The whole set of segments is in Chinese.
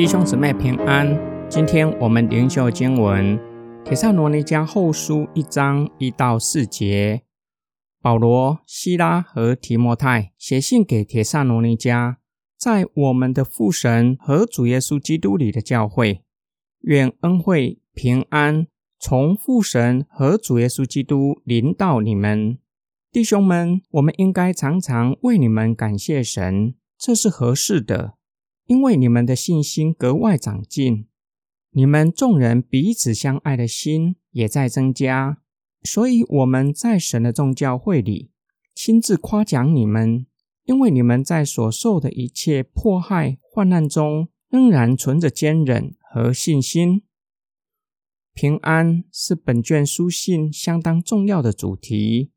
弟兄姊妹平安。今天我们灵修经文《铁萨罗尼迦后书》一章一到四节。保罗、希拉和提摩太写信给铁萨罗尼迦，在我们的父神和主耶稣基督里的教会，愿恩惠平安从父神和主耶稣基督临到你们，弟兄们。我们应该常常为你们感谢神，这是合适的。因为你们的信心格外长进，你们众人彼此相爱的心也在增加，所以我们在神的众教会里亲自夸奖你们，因为你们在所受的一切迫害患难中，仍然存着坚忍和信心。平安是本卷书信相当重要的主题。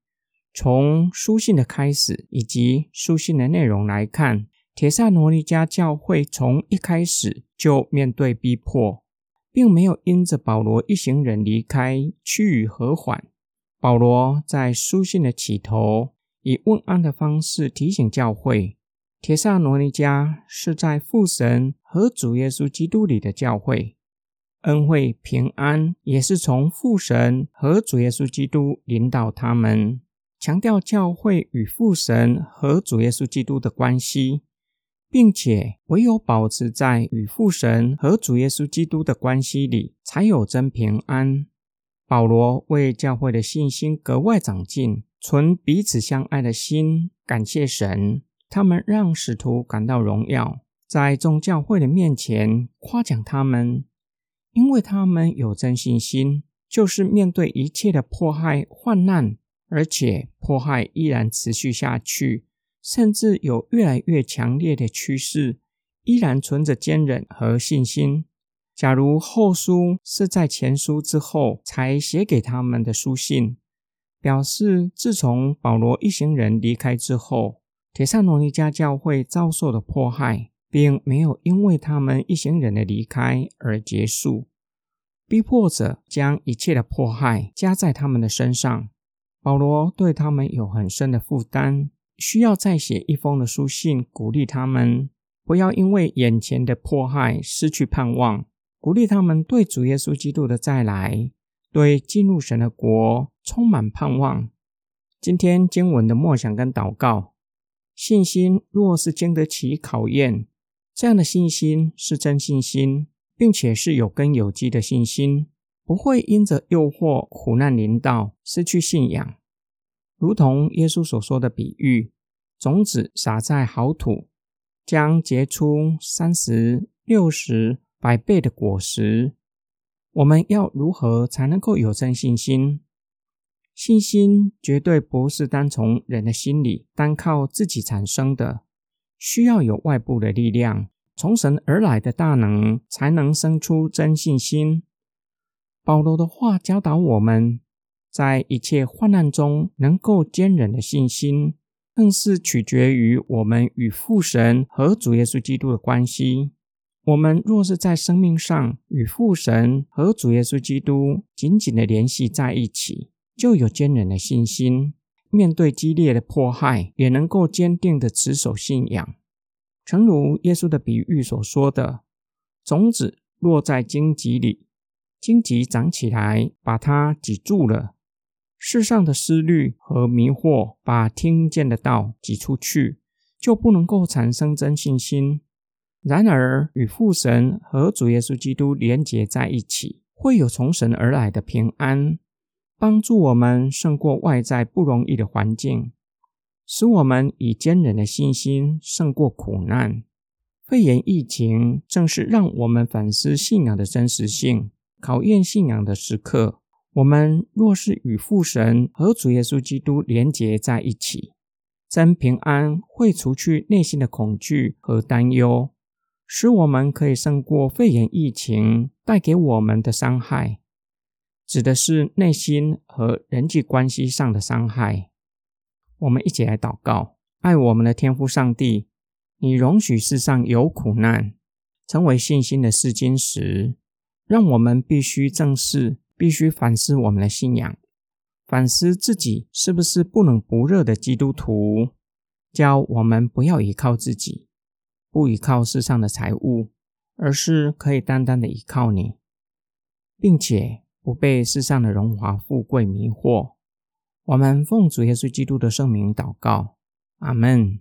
从书信的开始以及书信的内容来看。铁萨罗尼迦教会从一开始就面对逼迫，并没有因着保罗一行人离开趋于和缓。保罗在书信的起头以问安的方式提醒教会：铁萨罗尼迦是在父神和主耶稣基督里的教会，恩惠平安也是从父神和主耶稣基督领导他们，强调教会与父神和主耶稣基督的关系。并且唯有保持在与父神和主耶稣基督的关系里，才有真平安。保罗为教会的信心格外长进，存彼此相爱的心，感谢神。他们让使徒感到荣耀，在众教会的面前夸奖他们，因为他们有真信心，就是面对一切的迫害患难，而且迫害依然持续下去。甚至有越来越强烈的趋势，依然存着坚韧和信心。假如后书是在前书之后才写给他们的书信，表示自从保罗一行人离开之后，铁萨罗尼迦教会遭受的迫害，并没有因为他们一行人的离开而结束。逼迫者将一切的迫害加在他们的身上，保罗对他们有很深的负担。需要再写一封的书信，鼓励他们不要因为眼前的迫害失去盼望，鼓励他们对主耶稣基督的再来，对进入神的国充满盼望。今天经文的默想跟祷告，信心若是经得起考验，这样的信心是真信心，并且是有根有基的信心，不会因着诱惑、苦难临到失去信仰。如同耶稣所说的比喻，种子撒在好土，将结出三十六十百倍的果实。我们要如何才能够有真信心？信心绝对不是单从人的心里单靠自己产生的，需要有外部的力量，从神而来的大能，才能生出真信心。保罗的话教导我们。在一切患难中能够坚忍的信心，更是取决于我们与父神和主耶稣基督的关系。我们若是在生命上与父神和主耶稣基督紧紧的联系在一起，就有坚忍的信心，面对激烈的迫害，也能够坚定的持守信仰。诚如耶稣的比喻所说的：“种子落在荆棘里，荆棘长起来，把它挤住了。”世上的思虑和迷惑，把听见的道挤出去，就不能够产生真信心。然而，与父神和主耶稣基督连结在一起，会有从神而来的平安，帮助我们胜过外在不容易的环境，使我们以坚韧的信心胜过苦难。肺炎疫情正是让我们反思信仰的真实性、考验信仰的时刻。我们若是与父神和主耶稣基督连结在一起，真平安会除去内心的恐惧和担忧，使我们可以胜过肺炎疫情带给我们的伤害，指的是内心和人际关系上的伤害。我们一起来祷告：爱我们的天父上帝，你容许世上有苦难，成为信心的试金石，让我们必须正视。必须反思我们的信仰，反思自己是不是不冷不热的基督徒。教我们不要依靠自己，不依靠世上的财物，而是可以单单的依靠你，并且不被世上的荣华富贵迷惑。我们奉主耶稣基督的圣名祷告，阿门。